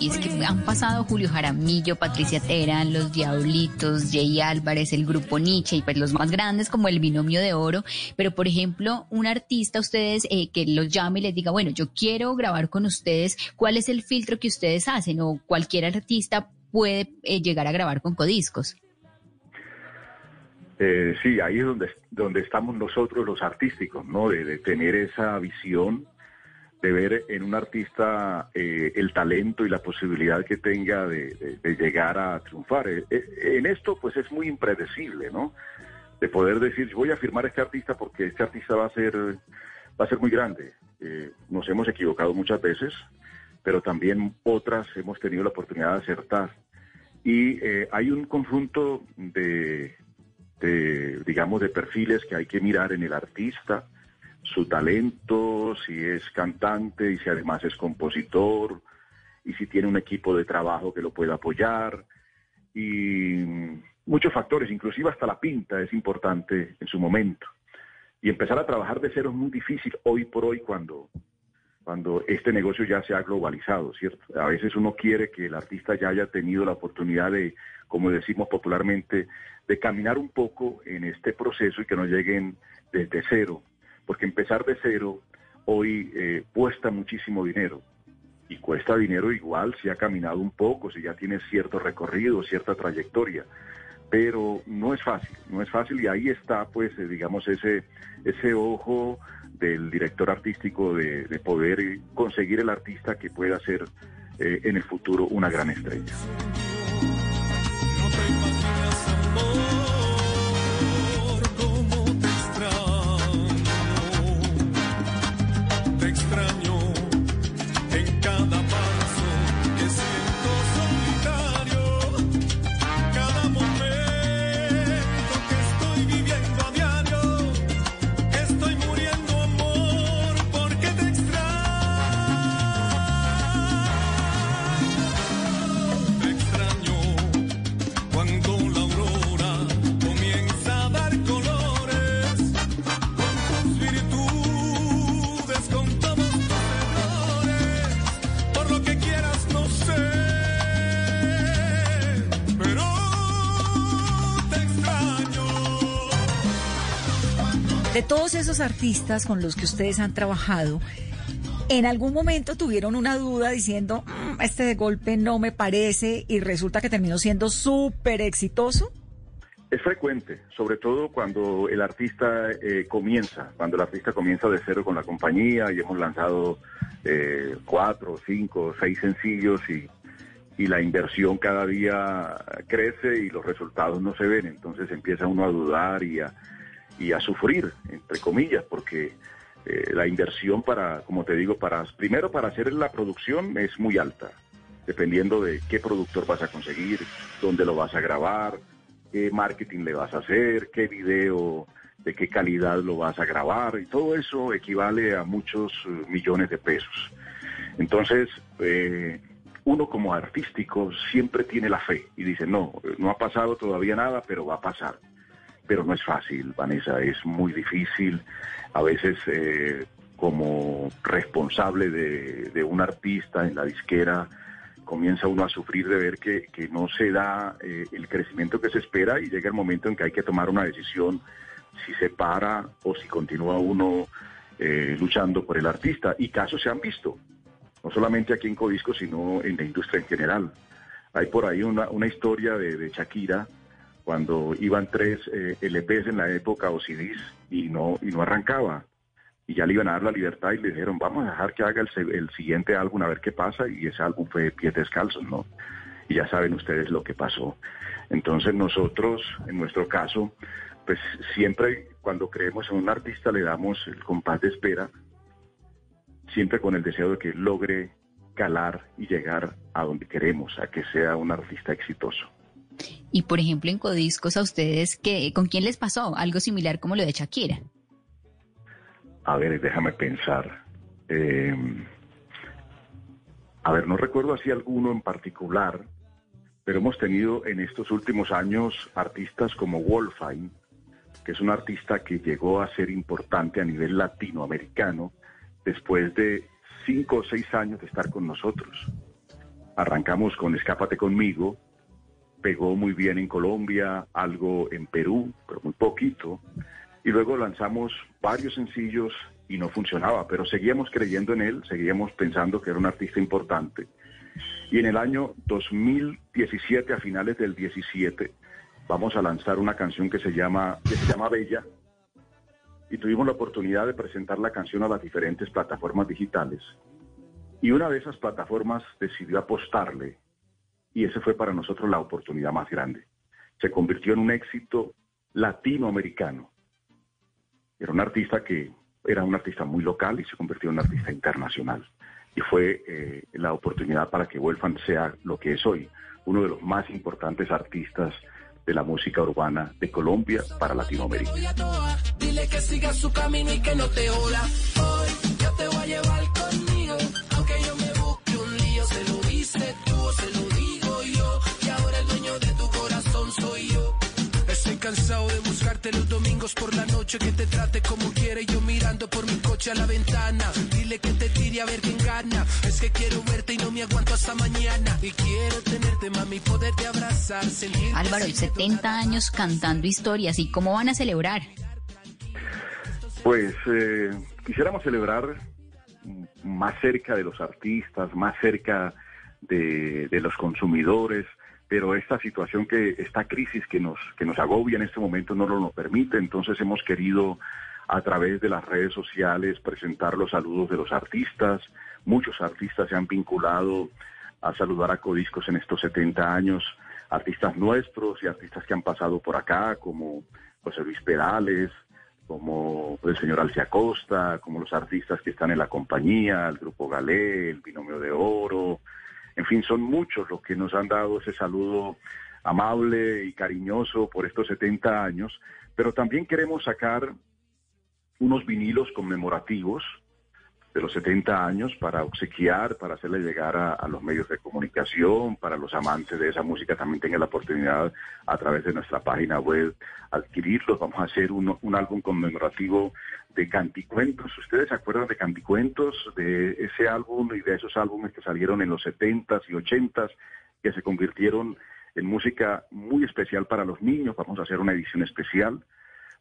y es que han pasado Julio Jaramillo, Patricia Terán, Los Diablitos, Jay Álvarez, el grupo Nietzsche y pues los más grandes como el Binomio de Oro. Pero, por ejemplo, un artista, ustedes eh, que los llame y les diga, bueno, yo quiero grabar con ustedes, ¿cuál es el filtro que ustedes hacen? O cualquier artista puede eh, llegar a grabar con codiscos. Eh, sí, ahí es donde, donde estamos nosotros los artísticos, ¿no? De, tener esa visión, de ver en un artista eh, el talento y la posibilidad que tenga de, llegar a triunfar. en esto, pues es muy impredecible, ¿no? De poder decir, voy a firmar a este artista porque este artista va a ser, va a ser muy grande. nos hemos equivocado muchas veces, pero también otras hemos tenido la oportunidad de acertar. Y eh, hay un conjunto de, digamos, de perfiles que hay que mirar en el artista, su talento, si es cantante y si además es compositor, y si tiene un equipo de trabajo que lo pueda apoyar, y muchos factores, inclusive hasta la pinta es importante en su momento. Y empezar a trabajar de cero es muy difícil hoy por hoy cuando cuando este negocio ya se ha globalizado, ¿cierto? A veces uno quiere que el artista ya haya tenido la oportunidad de, como decimos popularmente, de caminar un poco en este proceso y que no lleguen desde cero, porque empezar de cero hoy eh, cuesta muchísimo dinero. Y cuesta dinero igual si ha caminado un poco, si ya tiene cierto recorrido, cierta trayectoria. Pero no es fácil, no es fácil. Y ahí está pues eh, digamos ese, ese ojo del director artístico de, poder conseguir el artista que pueda ser eh, en el futuro una gran estrella. Todos esos artistas con los que ustedes han trabajado, ¿en algún momento tuvieron una duda diciendo, "Mm, este de golpe no me parece y resulta que terminó siendo súper exitoso? Es frecuente, sobre todo cuando el artista eh, comienza, cuando el artista comienza de cero con la compañía y hemos lanzado eh, cuatro, cinco, seis sencillos y, y la inversión cada día crece y los resultados no se ven, entonces empieza uno a dudar y a, y a sufrir, entre comillas, porque eh, la inversión para, como te digo, para primero para hacer la producción es muy alta, dependiendo de qué productor vas a conseguir, dónde lo vas a grabar, qué marketing le vas a hacer, qué video, de qué calidad lo vas a grabar, y todo eso equivale a muchos eh, millones de pesos. Entonces, eh, uno como artístico siempre tiene la fe y dice, no, no ha pasado todavía nada, pero va a pasar. Pero no es fácil, Vanessa, es muy difícil. A veces, eh, como responsable de, un artista en la disquera, comienza uno a sufrir de ver que, no se da eh, el crecimiento que se espera y llega el momento en que hay que tomar una decisión si se para o si continúa uno eh, luchando por el artista. Y casos se han visto, no solamente aquí en Codisco, sino en la industria en general. Hay por ahí una, historia de Shakira cuando iban tres eh, LPs en la época o CDs y no, y no arrancaba y ya le iban a dar la libertad y le dijeron, vamos a dejar que haga el, el siguiente álbum a ver qué pasa, y ese álbum fue Pies Descalzos, ¿no? Y ya saben ustedes lo que pasó. Entonces nosotros, en nuestro caso, pues siempre cuando creemos en un artista le damos el compás de espera, siempre con el deseo de que logre calar y llegar a donde queremos, a que sea un artista exitoso. Y por ejemplo, en Codiscos, a ustedes, ¿qué, ¿con quién les pasó? Algo similar como lo de Shakira. A ver, déjame pensar. Eh, a ver, no recuerdo así alguno en particular, pero hemos tenido en estos últimos años artistas como Wolfine, que es un artista que llegó a ser importante a nivel latinoamericano después de cinco o seis años de estar con nosotros. Arrancamos con Escápate conmigo, pegó muy bien en Colombia, algo en Perú, pero muy poquito. Y luego lanzamos varios sencillos y no funcionaba, pero seguíamos creyendo en él, seguíamos pensando que era un artista importante. Y en el año 2017, a finales del 17, vamos a lanzar una canción que se llama, que se llama Bella. Y tuvimos la oportunidad de presentar la canción a las diferentes plataformas digitales. Y una de esas plataformas decidió apostarle y ese fue para nosotros la oportunidad más grande. Se convirtió en un éxito latinoamericano. Era un artista que era un artista muy local y se convirtió en un artista internacional. Y fue eh, la oportunidad para que Wolfgang sea lo que es hoy, uno de los más importantes artistas de la música urbana de Colombia para Latinoamérica. Dile que siga su camino y que no te. Hoy yo te voy a llevar conmigo, aunque yo me busque un lío, se lo cansado de buscarte los domingos por la noche, que te trate como quiere, yo mirando por mi coche a la ventana. Dile que te tire a ver quién gana, es que quiero verte y no me aguanto hasta mañana. Y quiero tenerte, mami, poderte abrazar, sentir Álvaro, 70 años cantando historias. ¿Y cómo van a celebrar? Pues eh, quisiéramos celebrar más cerca de los artistas, más cerca de, de los consumidores, pero esta situación que, esta crisis que nos, que nos agobia en este momento no lo, lo permite, entonces hemos querido a través de las redes sociales presentar los saludos de los artistas, muchos artistas se han vinculado a saludar a Codiscos en estos 70 años, artistas nuestros y artistas que han pasado por acá, como José Luis Perales, como el señor Alcia Costa, como los artistas que están en la compañía, el Grupo Galé, el Binomio de Oro, en fin, son muchos los que nos han dado ese saludo amable y cariñoso por estos 70 años, pero también queremos sacar unos vinilos conmemorativos de los 70 años para obsequiar, para hacerle llegar a, los medios de comunicación, para los amantes de esa música también tengan la oportunidad a través de nuestra página web adquirirlos. Vamos a hacer un, un álbum conmemorativo de canticuentos. ¿Ustedes se acuerdan de canticuentos? De ese álbum y de esos álbumes que salieron en los 70s y 80s, que se convirtieron en música muy especial para los niños. Vamos a hacer una edición especial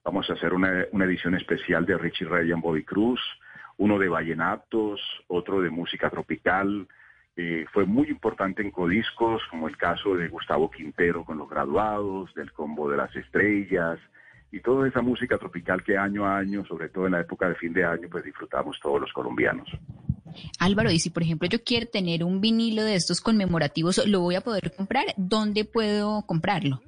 Vamos a hacer una, una edición especial de Richie Ray y Bobby Cruz, uno de vallenatos, otro de música tropical. Eh, fue muy importante en Codiscos, como el caso de Gustavo Quintero con los graduados, del Combo de las Estrellas, y toda esa música tropical que año a año, sobre todo en la época de fin de año, pues disfrutamos todos los colombianos. Álvaro, y si por ejemplo yo quiero tener un vinilo de estos conmemorativos, ¿lo voy a poder comprar? ¿Dónde puedo comprarlo?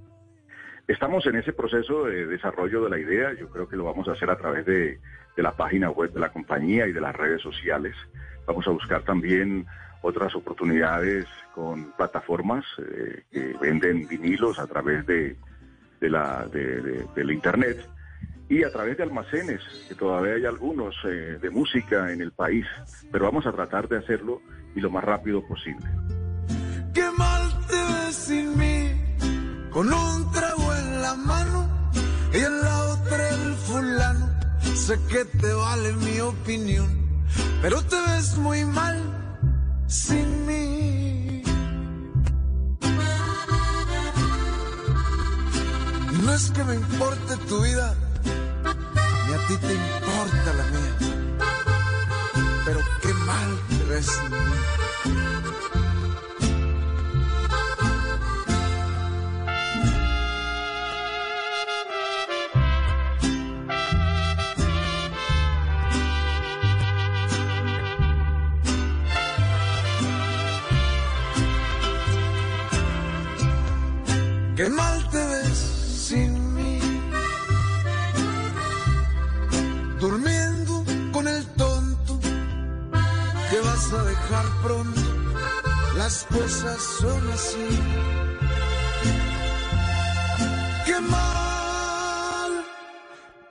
Estamos en ese proceso de desarrollo de la idea. Yo creo que lo vamos a hacer a través de, la página web de la compañía y de las redes sociales. Vamos a buscar también otras oportunidades con plataformas eh, que venden vinilos a través de, la, de, del Internet y a través de almacenes, que todavía hay algunos eh, de música en el país, pero vamos a tratar de hacerlo y lo más rápido posible. La mano y en la otra el fulano. Sé que te vale mi opinión, pero te ves muy mal sin mí. No es que me importe tu vida, ni a ti te importa la mía. Pero qué mal te ves sin mí. Qué mal te ves sin mí. Durmiendo con el tonto que vas a dejar pronto. Las cosas son así. Qué mal,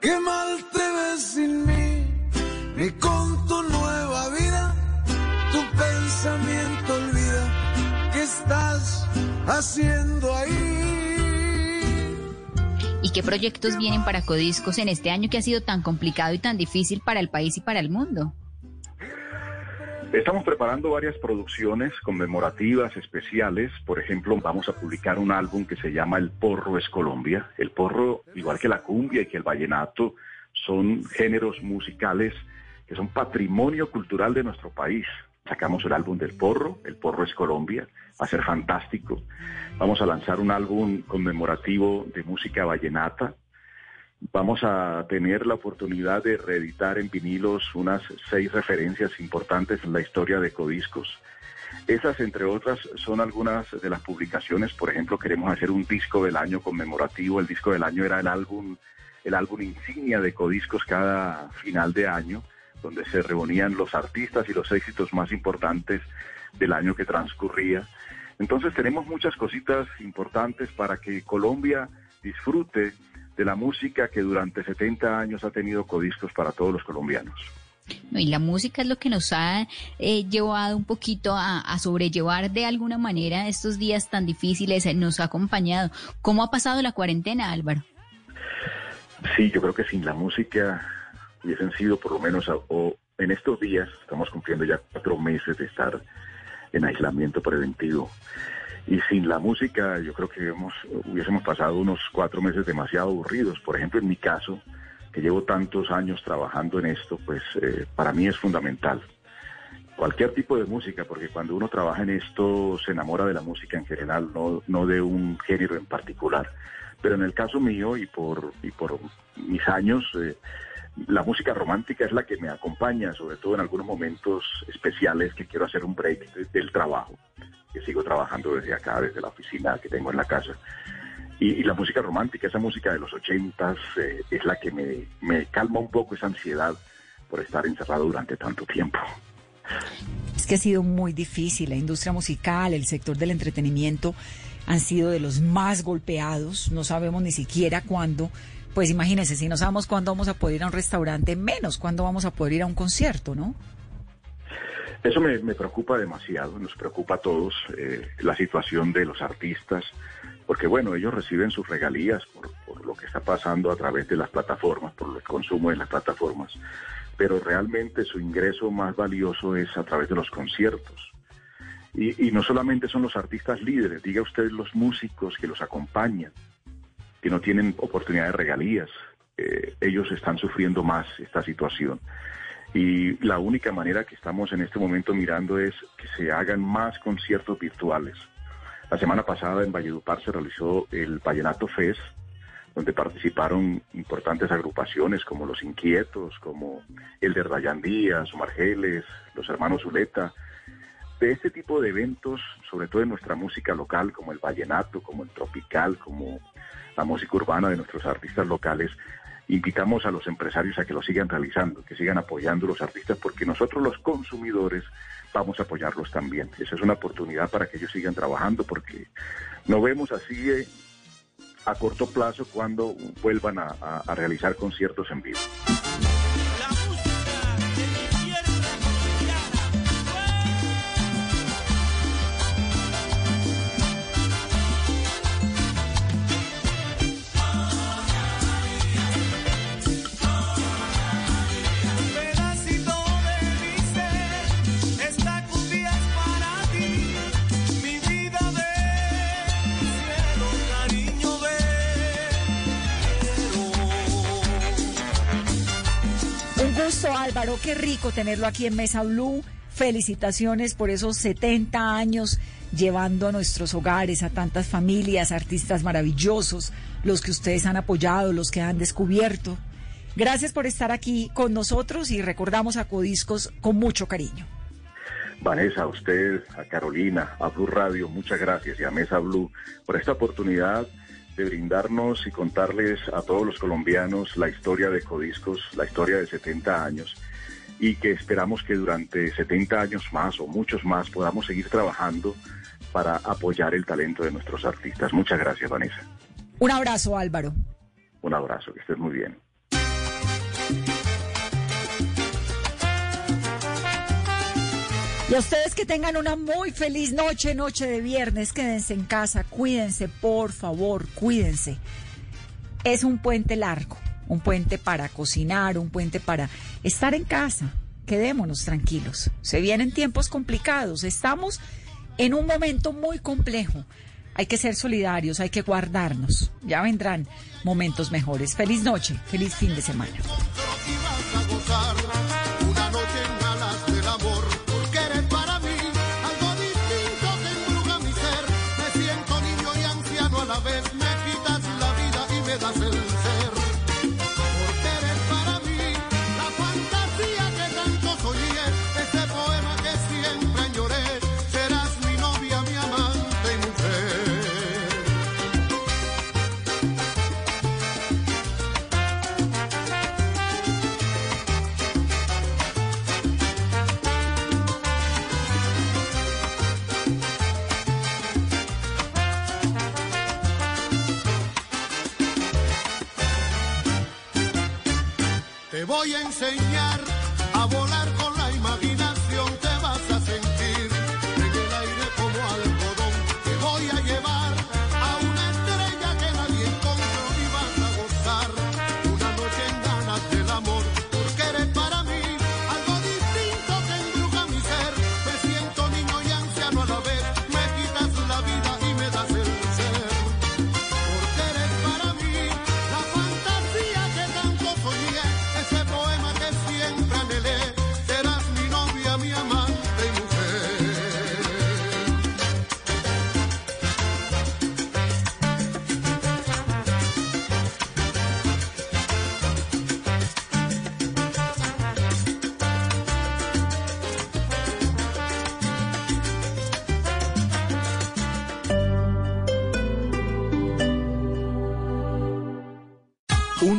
qué mal te ves sin mí. Ni con tu nueva vida, tu pensamiento olvida que estás haciendo ahí. ¿Y qué proyectos vienen para Codiscos en este año que ha sido tan complicado y tan difícil para el país y para el mundo? Estamos preparando varias producciones conmemorativas especiales. Por ejemplo, vamos a publicar un álbum que se llama El Porro es Colombia. El porro, igual que la cumbia y que el vallenato, son géneros musicales que son patrimonio cultural de nuestro país. Sacamos el álbum del Porro, El Porro es Colombia, va a ser fantástico. Vamos a lanzar un álbum conmemorativo de música vallenata. Vamos a tener la oportunidad de reeditar en vinilos unas seis referencias importantes en la historia de Codiscos. Esas, entre otras, son algunas de las publicaciones. Por ejemplo, queremos hacer un disco del año conmemorativo. El disco del año era el álbum, el álbum insignia de Codiscos cada final de año, donde se reunían los artistas y los éxitos más importantes del año que transcurría. Entonces tenemos muchas cositas importantes para que Colombia disfrute de la música que durante 70 años ha tenido Codiscos para todos los colombianos. No, y la música es lo que nos ha eh, llevado un poquito a, a, sobrellevar de alguna manera estos días tan difíciles, eh, nos ha acompañado. ¿Cómo ha pasado la cuarentena, Álvaro? Sí, yo creo que sin la música hubiesen sido por lo menos, o en estos días, estamos cumpliendo ya cuatro meses de estar en aislamiento preventivo. Y sin la música, yo creo que hemos, hubiésemos pasado unos cuatro meses demasiado aburridos. Por ejemplo, en mi caso, que llevo tantos años trabajando en esto, pues eh, para mí es fundamental. Cualquier tipo de música, porque cuando uno trabaja en esto se enamora de la música en general, no, no de un género en particular. Pero en el caso mío y por, y por mis años, eh, la música romántica es la que me acompaña, sobre todo en algunos momentos especiales que quiero hacer un break del trabajo, que sigo trabajando desde acá, desde la oficina que tengo en la casa. Y, la música romántica, esa música de los ochentas, eh, es la que me, me calma un poco esa ansiedad por estar encerrado durante tanto tiempo. Es que ha sido muy difícil. La industria musical, el sector del entretenimiento han sido de los más golpeados. No sabemos ni siquiera cuándo pues imagínense, si no sabemos cuándo vamos a poder ir a un restaurante, menos cuándo vamos a poder ir a un concierto, ¿no? Eso me, preocupa demasiado, nos preocupa a todos eh, la situación de los artistas, porque bueno, ellos reciben sus regalías por, por, lo que está pasando a través de las plataformas, por el consumo de las plataformas, pero realmente su ingreso más valioso es a través de los conciertos. Y, y no solamente son los artistas líderes, diga usted los músicos que los acompañan, que no tienen oportunidad de regalías. eh, ellos están sufriendo más esta situación. Y la única manera que estamos en este momento mirando es que se hagan más conciertos virtuales. La semana pasada en Valledupar se realizó el Vallenato Fest, donde participaron importantes agrupaciones como Los Inquietos, como el de Rayan Díaz, Margeles, los hermanos Zuleta. De este tipo de eventos, sobre todo en nuestra música local, como el vallenato, como el tropical, como la música urbana de nuestros artistas locales, invitamos a los empresarios a que lo sigan realizando, que sigan apoyando a los artistas, porque nosotros los consumidores vamos a apoyarlos también. Esa es una oportunidad para que ellos sigan trabajando, porque no vemos así eh, a corto plazo cuando vuelvan a, a realizar conciertos en vivo. Qué rico tenerlo aquí en Mesa Blue. Felicitaciones por esos 70 años llevando a nuestros hogares a tantas familias, artistas maravillosos, los que ustedes han apoyado, los que han descubierto. Gracias por estar aquí con nosotros y recordamos a Codiscos con mucho cariño. Vanessa, a usted, a Carolina, a Blue Radio, muchas gracias y a Mesa Blue por esta oportunidad de brindarnos y contarles a todos los colombianos la historia de Codiscos, la historia de 70 años y que esperamos que durante 70 años más o muchos más podamos seguir trabajando para apoyar el talento de nuestros artistas. Muchas gracias, Vanessa. Un abrazo, Álvaro. Un abrazo, que estés muy bien. Y a ustedes que tengan una muy feliz noche, noche de viernes, quédense en casa, cuídense, por favor, cuídense. Es un puente largo, un puente para cocinar, un puente para estar en casa. Quedémonos tranquilos. Se vienen tiempos complicados, estamos en un momento muy complejo. Hay que ser solidarios, hay que guardarnos. Ya vendrán momentos mejores. Feliz noche, feliz fin de semana. Voy a enseñar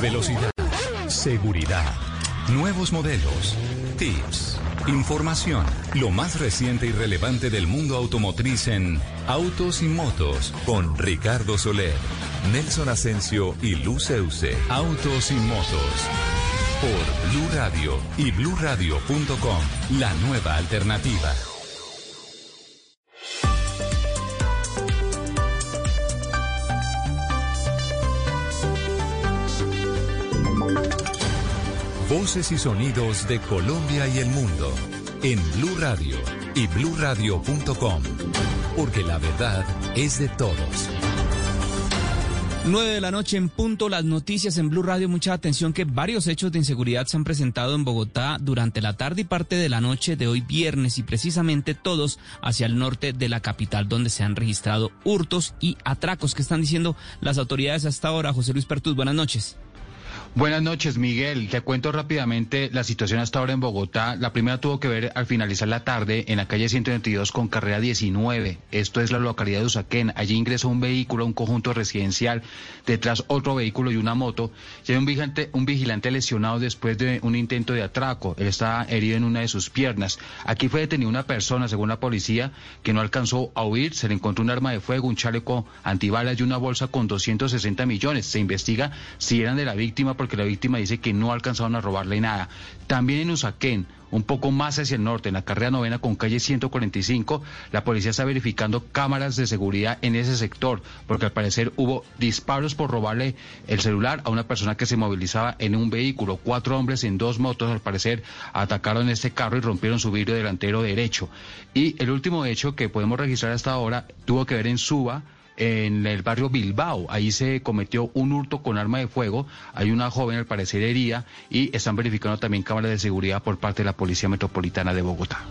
Velocidad, seguridad, Nuevos modelos, tips, información, lo más reciente y relevante del mundo automotriz en Autos y Motos con Ricardo Soler, Nelson Asensio y Luz Euse. Autos y Motos por Blue Radio y bluradio.com, la nueva alternativa. Voces y sonidos de Colombia y el mundo en Blue Radio y bluradio.com, porque la verdad es de todos. 9 de la noche en punto, las noticias en Blue Radio. Mucha atención que varios hechos de inseguridad se han presentado en Bogotá durante la tarde y parte de la noche de hoy viernes y precisamente todos hacia el norte de la capital donde se han registrado hurtos y atracos. que están diciendo las autoridades hasta ahora? José Luis Pertuz, buenas noches. Buenas noches, Miguel. Te cuento rápidamente la situación hasta ahora en Bogotá. La primera tuvo que ver al finalizar la tarde en la calle 122 con carrera 19. Esto es la localidad de Usaquén. Allí ingresó un vehículo, un conjunto residencial, detrás otro vehículo y una moto. Y hay un vigilante, un vigilante lesionado después de un intento de atraco. Él está herido en una de sus piernas. Aquí fue detenida una persona, según la policía, que no alcanzó a huir. Se le encontró un arma de fuego, un chaleco antibalas y una bolsa con 260 millones. Se investiga si eran de la víctima porque la víctima dice que no alcanzaron a robarle nada. También en Usaquén, un poco más hacia el norte, en la carrera novena con calle 145, la policía está verificando cámaras de seguridad en ese sector, porque al parecer hubo disparos por robarle el celular a una persona que se movilizaba en un vehículo. Cuatro hombres en dos motos, al parecer, atacaron este carro y rompieron su vidrio delantero derecho. Y el último hecho que podemos registrar hasta ahora tuvo que ver en Suba en el barrio Bilbao. Ahí se cometió un hurto con arma de fuego. Hay una joven, al parecer, herida y están verificando también cámaras de seguridad por parte de la Policía Metropolitana de Bogotá.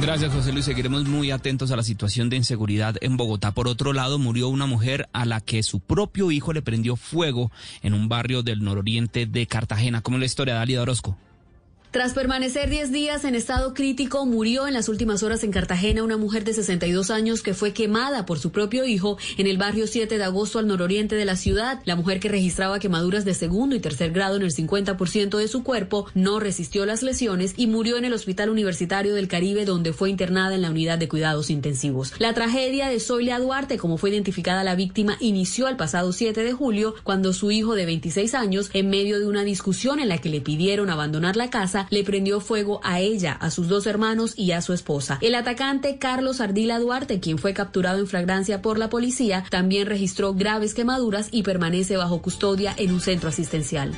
Gracias, José Luis. Seguiremos muy atentos a la situación de inseguridad en Bogotá. Por otro lado, murió una mujer a la que su propio hijo le prendió fuego en un barrio del nororiente de Cartagena. ¿Cómo es la historia, Dalia Orozco? Tras permanecer 10 días en estado crítico, murió en las últimas horas en Cartagena una mujer de 62 años que fue quemada por su propio hijo en el barrio 7 de agosto al nororiente de la ciudad. La mujer que registraba quemaduras de segundo y tercer grado en el 50% de su cuerpo no resistió las lesiones y murió en el Hospital Universitario del Caribe donde fue internada en la unidad de cuidados intensivos. La tragedia de Zoila Duarte, como fue identificada la víctima, inició el pasado 7 de julio cuando su hijo de 26 años, en medio de una discusión en la que le pidieron abandonar la casa, le prendió fuego a ella, a sus dos hermanos y a su esposa. El atacante Carlos Ardila Duarte, quien fue capturado en flagrancia por la policía, también registró graves quemaduras y permanece bajo custodia en un centro asistencial.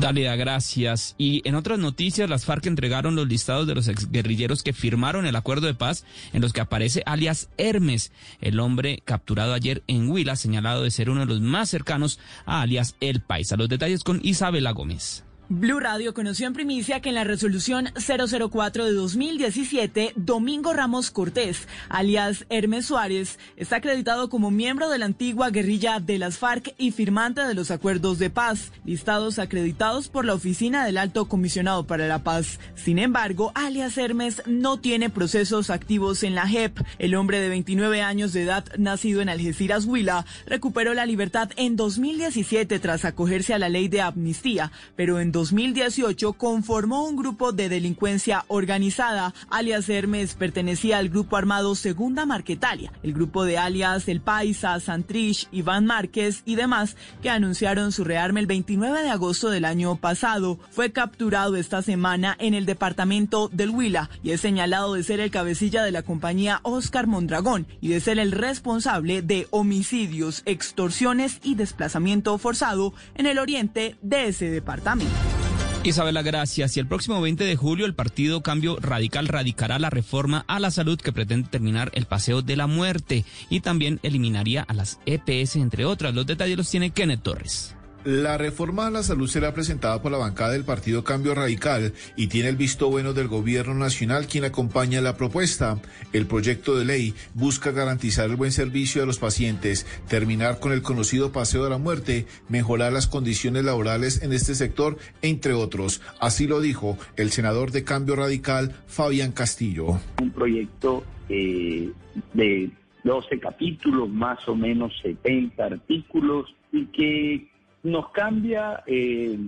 Dalia, gracias. Y en otras noticias, las FARC entregaron los listados de los exguerrilleros que firmaron el acuerdo de paz en los que aparece alias Hermes, el hombre capturado ayer en Huila, señalado de ser uno de los más cercanos a alias El Paisa. Los detalles con Isabela Gómez. Blue Radio conoció en primicia que en la resolución 004 de 2017, Domingo Ramos Cortés, alias Hermes Suárez, está acreditado como miembro de la antigua guerrilla de las FARC y firmante de los acuerdos de paz, listados acreditados por la Oficina del Alto Comisionado para la Paz. Sin embargo, alias Hermes no tiene procesos activos en la JEP. El hombre de 29 años de edad, nacido en Algeciras, Huila, recuperó la libertad en 2017 tras acogerse a la ley de amnistía, pero en 2018 conformó un grupo de delincuencia organizada. Alias Hermes pertenecía al grupo armado Segunda Marquetalia, el grupo de alias El Paisa, Santrich, Iván Márquez y demás que anunciaron su rearme el 29 de agosto del año pasado. Fue capturado esta semana en el departamento del Huila y es señalado de ser el cabecilla de la compañía Oscar Mondragón y de ser el responsable de homicidios, extorsiones y desplazamiento forzado en el oriente de ese departamento. Isabela, gracias. Y el próximo 20 de julio el Partido Cambio Radical radicará la reforma a la salud que pretende terminar el paseo de la muerte y también eliminaría a las EPS, entre otras. Los detalles los tiene Kenneth Torres. La reforma a la salud será presentada por la bancada del Partido Cambio Radical y tiene el visto bueno del Gobierno Nacional quien acompaña la propuesta. El proyecto de ley busca garantizar el buen servicio a los pacientes, terminar con el conocido paseo de la muerte, mejorar las condiciones laborales en este sector, entre otros. Así lo dijo el senador de Cambio Radical, Fabián Castillo. Un proyecto eh, de 12 capítulos, más o menos 70 artículos, y que nos cambia eh,